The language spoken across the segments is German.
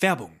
Werbung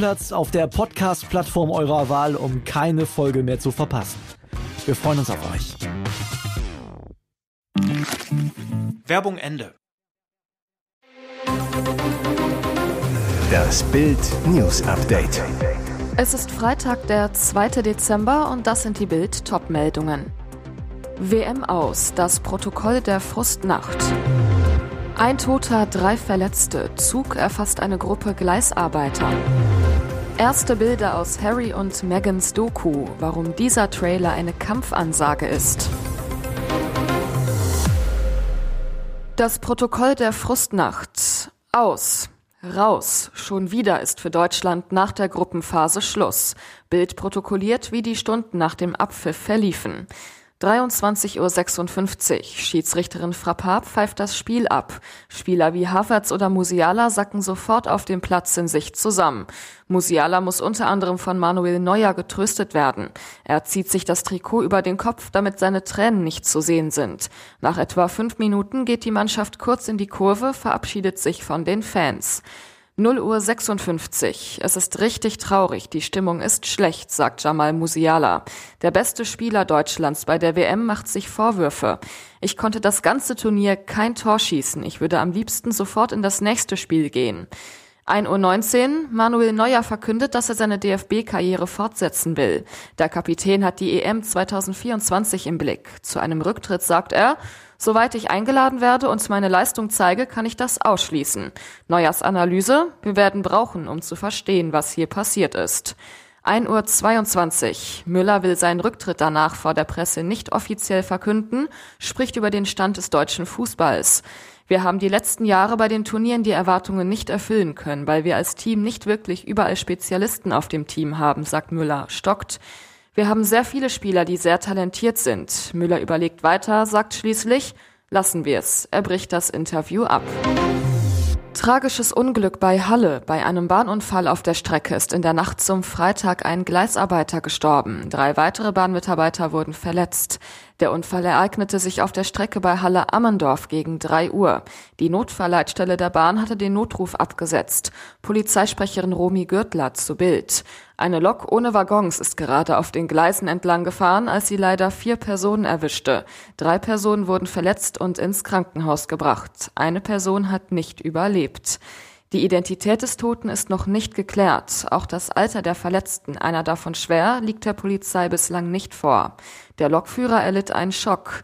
Stammplatz auf der Podcast-Plattform eurer Wahl, um keine Folge mehr zu verpassen. Wir freuen uns auf euch. Werbung Ende. Das Bild News Update. Es ist Freitag, der 2. Dezember und das sind die Bild Topmeldungen. WM aus, das Protokoll der Frustnacht. Ein Toter, drei Verletzte. Zug erfasst eine Gruppe Gleisarbeiter. Erste Bilder aus Harry und Megans Doku, warum dieser Trailer eine Kampfansage ist. Das Protokoll der Frustnacht. Aus. Raus. Schon wieder ist für Deutschland nach der Gruppenphase Schluss. Bild protokolliert, wie die Stunden nach dem Abpfiff verliefen. 23.56 Uhr. Schiedsrichterin Frappab pfeift das Spiel ab. Spieler wie Havertz oder Musiala sacken sofort auf dem Platz in sich zusammen. Musiala muss unter anderem von Manuel Neuer getröstet werden. Er zieht sich das Trikot über den Kopf, damit seine Tränen nicht zu sehen sind. Nach etwa fünf Minuten geht die Mannschaft kurz in die Kurve, verabschiedet sich von den Fans. 0 Uhr 56. Es ist richtig traurig. Die Stimmung ist schlecht, sagt Jamal Musiala. Der beste Spieler Deutschlands bei der WM macht sich Vorwürfe. Ich konnte das ganze Turnier kein Tor schießen. Ich würde am liebsten sofort in das nächste Spiel gehen. 1.19 Uhr. Manuel Neuer verkündet, dass er seine DFB-Karriere fortsetzen will. Der Kapitän hat die EM 2024 im Blick. Zu einem Rücktritt sagt er, Soweit ich eingeladen werde und meine Leistung zeige, kann ich das ausschließen. Neuers Analyse, wir werden brauchen, um zu verstehen, was hier passiert ist. 1.22 Uhr. Müller will seinen Rücktritt danach vor der Presse nicht offiziell verkünden, spricht über den Stand des deutschen Fußballs. Wir haben die letzten Jahre bei den Turnieren die Erwartungen nicht erfüllen können, weil wir als Team nicht wirklich überall Spezialisten auf dem Team haben, sagt Müller, stockt. Wir haben sehr viele Spieler, die sehr talentiert sind. Müller überlegt weiter, sagt schließlich, lassen wir es. Er bricht das Interview ab. Tragisches Unglück bei Halle. Bei einem Bahnunfall auf der Strecke ist in der Nacht zum Freitag ein Gleisarbeiter gestorben. Drei weitere Bahnmitarbeiter wurden verletzt. Der Unfall ereignete sich auf der Strecke bei Halle Ammendorf gegen drei Uhr. Die Notfallleitstelle der Bahn hatte den Notruf abgesetzt. Polizeisprecherin Romy Gürtler zu Bild. Eine Lok ohne Waggons ist gerade auf den Gleisen entlang gefahren, als sie leider vier Personen erwischte. Drei Personen wurden verletzt und ins Krankenhaus gebracht. Eine Person hat nicht überlebt. Die Identität des Toten ist noch nicht geklärt. Auch das Alter der Verletzten, einer davon schwer, liegt der Polizei bislang nicht vor. Der Lokführer erlitt einen Schock.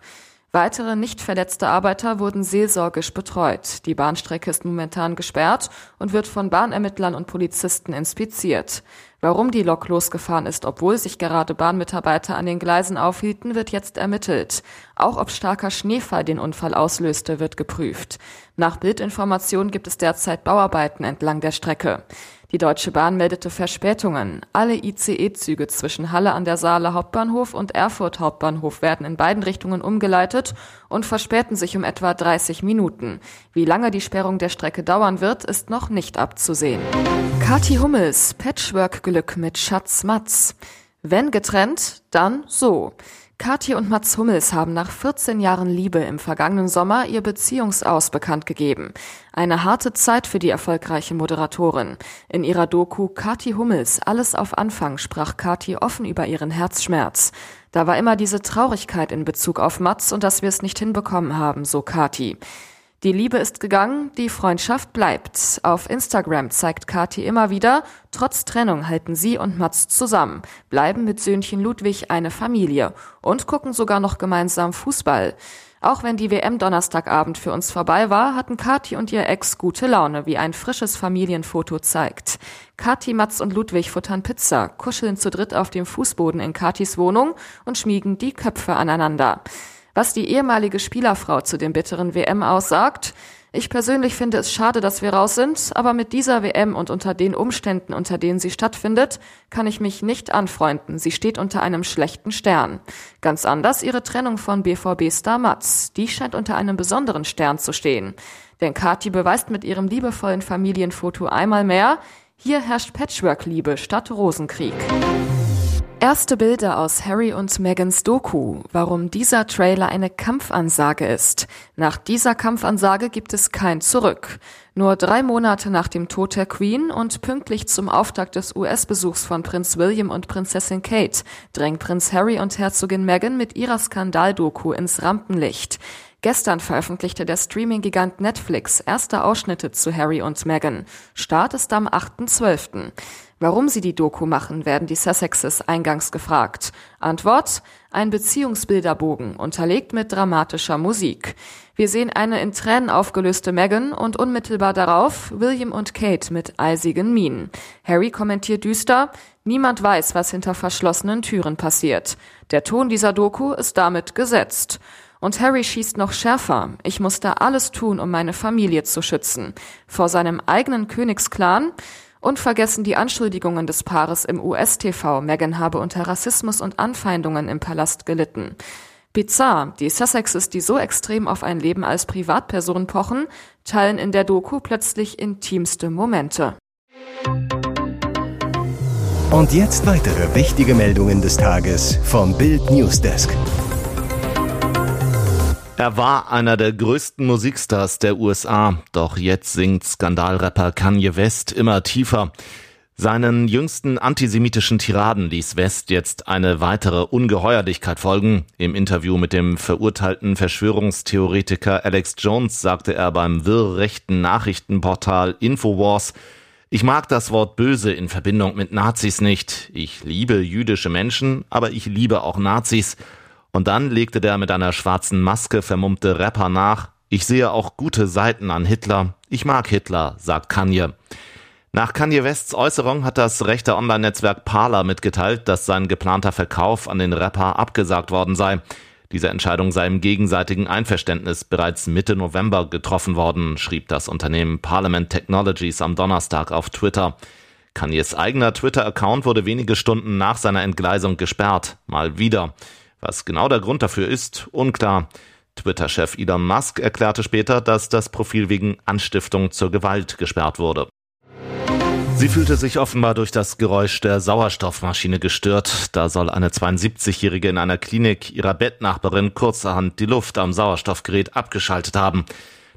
Weitere nicht verletzte Arbeiter wurden seelsorgisch betreut. Die Bahnstrecke ist momentan gesperrt und wird von Bahnermittlern und Polizisten inspiziert. Warum die Lok losgefahren ist, obwohl sich gerade Bahnmitarbeiter an den Gleisen aufhielten, wird jetzt ermittelt. Auch ob starker Schneefall den Unfall auslöste, wird geprüft. Nach Bildinformation gibt es derzeit Bauarbeiten entlang der Strecke. Die Deutsche Bahn meldete Verspätungen. Alle ICE-Züge zwischen Halle an der Saale Hauptbahnhof und Erfurt Hauptbahnhof werden in beiden Richtungen umgeleitet und verspäten sich um etwa 30 Minuten. Wie lange die Sperrung der Strecke dauern wird, ist noch nicht abzusehen. Kathi Hummels, Patchwork-Glück mit Schatz Matz. Wenn getrennt, dann so. Kathi und Mats Hummels haben nach 14 Jahren Liebe im vergangenen Sommer ihr Beziehungsaus bekannt gegeben. Eine harte Zeit für die erfolgreiche Moderatorin. In ihrer Doku Kathi Hummels Alles auf Anfang sprach Kathi offen über ihren Herzschmerz. Da war immer diese Traurigkeit in Bezug auf Mats und dass wir es nicht hinbekommen haben, so Kathi. Die Liebe ist gegangen, die Freundschaft bleibt. Auf Instagram zeigt Kati immer wieder, trotz Trennung halten sie und Mats zusammen, bleiben mit Söhnchen Ludwig eine Familie und gucken sogar noch gemeinsam Fußball. Auch wenn die WM Donnerstagabend für uns vorbei war, hatten Kati und ihr Ex gute Laune, wie ein frisches Familienfoto zeigt. Kati, Mats und Ludwig futtern Pizza, kuscheln zu dritt auf dem Fußboden in Katis Wohnung und schmiegen die Köpfe aneinander. Was die ehemalige Spielerfrau zu dem bitteren WM aussagt, Ich persönlich finde es schade, dass wir raus sind, aber mit dieser WM und unter den Umständen, unter denen sie stattfindet, kann ich mich nicht anfreunden. Sie steht unter einem schlechten Stern. Ganz anders ihre Trennung von BVB-Star Mats. Die scheint unter einem besonderen Stern zu stehen. Denn Kati beweist mit ihrem liebevollen Familienfoto einmal mehr, hier herrscht Patchwork-Liebe statt Rosenkrieg. Erste Bilder aus Harry und Megans Doku, warum dieser Trailer eine Kampfansage ist. Nach dieser Kampfansage gibt es kein Zurück. Nur drei Monate nach dem Tod der Queen und pünktlich zum Auftakt des US-Besuchs von Prinz William und Prinzessin Kate drängt Prinz Harry und Herzogin Meghan mit ihrer Skandaldoku ins Rampenlicht. Gestern veröffentlichte der Streaming-Gigant Netflix erste Ausschnitte zu Harry und Meghan. Start ist am 8.12. Warum sie die Doku machen, werden die Sussexes eingangs gefragt. Antwort? Ein Beziehungsbilderbogen, unterlegt mit dramatischer Musik. Wir sehen eine in Tränen aufgelöste Meghan und unmittelbar darauf William und Kate mit eisigen Mienen. Harry kommentiert düster, niemand weiß, was hinter verschlossenen Türen passiert. Der Ton dieser Doku ist damit gesetzt. Und Harry schießt noch schärfer. Ich musste alles tun, um meine Familie zu schützen. Vor seinem eigenen Königsklan Unvergessen die Anschuldigungen des Paares im US-TV, Meghan habe unter Rassismus und Anfeindungen im Palast gelitten. Bizarr, die Sussexes, die so extrem auf ein Leben als Privatperson pochen, teilen in der Doku plötzlich intimste Momente. Und jetzt weitere wichtige Meldungen des Tages vom Bild Newsdesk. Er war einer der größten Musikstars der USA, doch jetzt singt Skandalrapper Kanye West immer tiefer. Seinen jüngsten antisemitischen Tiraden ließ West jetzt eine weitere Ungeheuerlichkeit folgen. Im Interview mit dem verurteilten Verschwörungstheoretiker Alex Jones sagte er beim wirrrechten Nachrichtenportal Infowars, ich mag das Wort böse in Verbindung mit Nazis nicht. Ich liebe jüdische Menschen, aber ich liebe auch Nazis. Und dann legte der mit einer schwarzen Maske vermummte Rapper nach, ich sehe auch gute Seiten an Hitler. Ich mag Hitler, sagt Kanye. Nach Kanye Wests Äußerung hat das rechte Online-Netzwerk Parler mitgeteilt, dass sein geplanter Verkauf an den Rapper abgesagt worden sei. Diese Entscheidung sei im gegenseitigen Einverständnis bereits Mitte November getroffen worden, schrieb das Unternehmen Parliament Technologies am Donnerstag auf Twitter. Kanyes eigener Twitter-Account wurde wenige Stunden nach seiner Entgleisung gesperrt. Mal wieder. Was genau der Grund dafür ist, unklar. Twitter-Chef Elon Musk erklärte später, dass das Profil wegen Anstiftung zur Gewalt gesperrt wurde. Sie fühlte sich offenbar durch das Geräusch der Sauerstoffmaschine gestört. Da soll eine 72-Jährige in einer Klinik ihrer Bettnachbarin kurzerhand die Luft am Sauerstoffgerät abgeschaltet haben.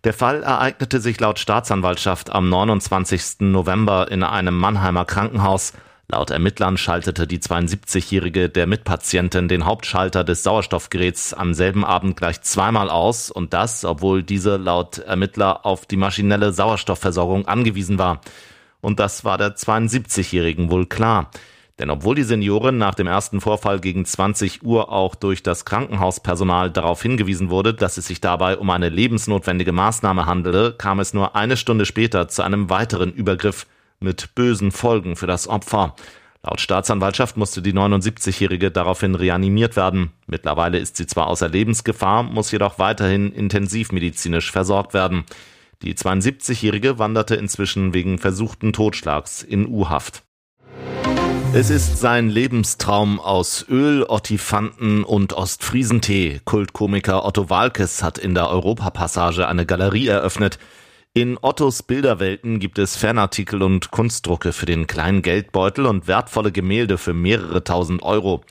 Der Fall ereignete sich laut Staatsanwaltschaft am 29. November in einem Mannheimer Krankenhaus. Laut Ermittlern schaltete die 72-Jährige der Mitpatientin den Hauptschalter des Sauerstoffgeräts am selben Abend gleich zweimal aus und das, obwohl diese laut Ermittler auf die maschinelle Sauerstoffversorgung angewiesen war. Und das war der 72-Jährigen wohl klar. Denn obwohl die Seniorin nach dem ersten Vorfall gegen 20 Uhr auch durch das Krankenhauspersonal darauf hingewiesen wurde, dass es sich dabei um eine lebensnotwendige Maßnahme handele, kam es nur eine Stunde später zu einem weiteren Übergriff mit bösen Folgen für das Opfer. Laut Staatsanwaltschaft musste die 79-Jährige daraufhin reanimiert werden. Mittlerweile ist sie zwar außer Lebensgefahr, muss jedoch weiterhin intensivmedizinisch versorgt werden. Die 72-Jährige wanderte inzwischen wegen versuchten Totschlags in U-Haft. Es ist sein Lebenstraum aus Öl, Ottifanten und Ostfriesentee. Kultkomiker Otto Walkes hat in der Europapassage eine Galerie eröffnet. In Ottos Bilderwelten gibt es Fanartikel und Kunstdrucke für den kleinen Geldbeutel und wertvolle Gemälde für mehrere tausend Euro.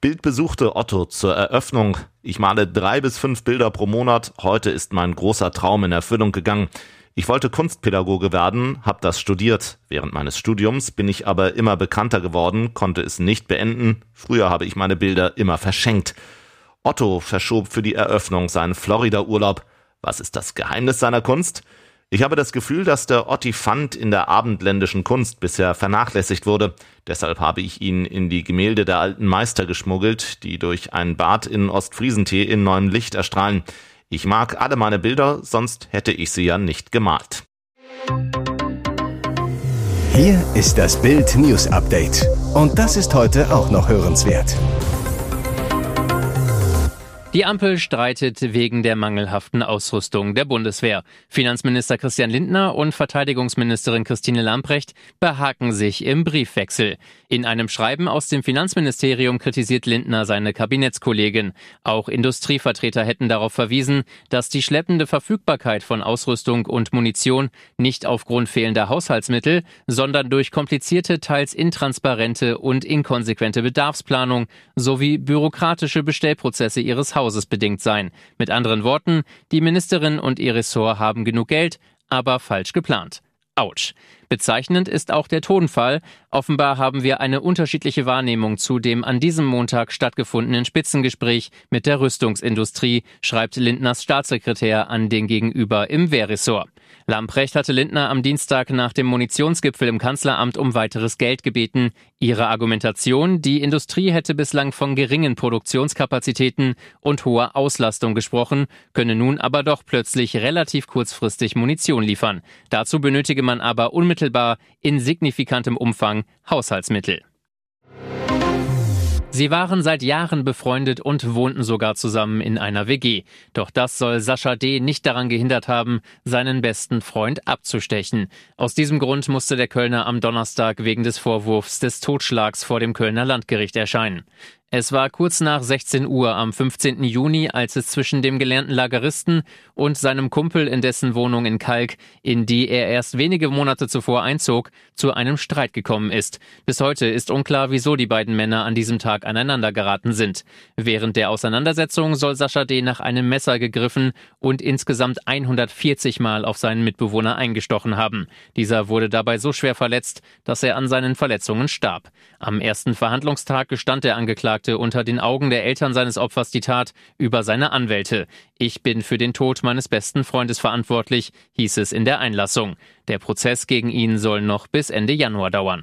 Bild besuchte Otto zur Eröffnung. Ich male drei bis fünf Bilder pro Monat. Heute ist mein großer Traum in Erfüllung gegangen. Ich wollte Kunstpädagoge werden, habe das studiert. Während meines Studiums bin ich aber immer bekannter geworden, konnte es nicht beenden. Früher habe ich meine Bilder immer verschenkt. Otto verschob für die Eröffnung seinen Florida-Urlaub. Was ist das Geheimnis seiner Kunst? Ich habe das Gefühl, dass der Ottifant in der abendländischen Kunst bisher vernachlässigt wurde. Deshalb habe ich ihn in die Gemälde der alten Meister geschmuggelt, die durch ein Bad in Ostfriesentee in neuem Licht erstrahlen. Ich mag alle meine Bilder, sonst hätte ich sie ja nicht gemalt. Hier ist das Bild News Update. Und das ist heute auch noch hörenswert. Die Ampel streitet wegen der mangelhaften Ausrüstung der Bundeswehr. Finanzminister Christian Lindner und Verteidigungsministerin Christine Lamprecht behaken sich im Briefwechsel. In einem Schreiben aus dem Finanzministerium kritisiert Lindner seine Kabinettskollegin. Auch Industrievertreter hätten darauf verwiesen, dass die schleppende Verfügbarkeit von Ausrüstung und Munition nicht aufgrund fehlender Haushaltsmittel, sondern durch komplizierte, teils intransparente und inkonsequente Bedarfsplanung sowie bürokratische Bestellprozesse ihres Hauses Hauses bedingt sein. Mit anderen Worten, die Ministerin und ihr Ressort haben genug Geld, aber falsch geplant. Autsch. Bezeichnend ist auch der Tonfall. Offenbar haben wir eine unterschiedliche Wahrnehmung zu dem an diesem Montag stattgefundenen Spitzengespräch mit der Rüstungsindustrie, schreibt Lindners Staatssekretär an den Gegenüber im Wehrressort. Lamprecht hatte Lindner am Dienstag nach dem Munitionsgipfel im Kanzleramt um weiteres Geld gebeten. Ihre Argumentation, die Industrie hätte bislang von geringen Produktionskapazitäten und hoher Auslastung gesprochen, könne nun aber doch plötzlich relativ kurzfristig Munition liefern. Dazu benötige man aber unmittelbar in signifikantem Umfang Haushaltsmittel. Sie waren seit Jahren befreundet und wohnten sogar zusammen in einer WG. Doch das soll Sascha D. nicht daran gehindert haben, seinen besten Freund abzustechen. Aus diesem Grund musste der Kölner am Donnerstag wegen des Vorwurfs des Totschlags vor dem Kölner Landgericht erscheinen. Es war kurz nach 16 Uhr am 15. Juni, als es zwischen dem gelernten Lageristen und seinem Kumpel in dessen Wohnung in Kalk, in die er erst wenige Monate zuvor einzog, zu einem Streit gekommen ist. Bis heute ist unklar, wieso die beiden Männer an diesem Tag aneinander geraten sind. Während der Auseinandersetzung soll Sascha D. nach einem Messer gegriffen und insgesamt 140 Mal auf seinen Mitbewohner eingestochen haben. Dieser wurde dabei so schwer verletzt, dass er an seinen Verletzungen starb. Am ersten Verhandlungstag gestand der Angeklagte sagte unter den Augen der Eltern seines Opfers die Tat über seine Anwälte. Ich bin für den Tod meines besten Freundes verantwortlich, hieß es in der Einlassung. Der Prozess gegen ihn soll noch bis Ende Januar dauern.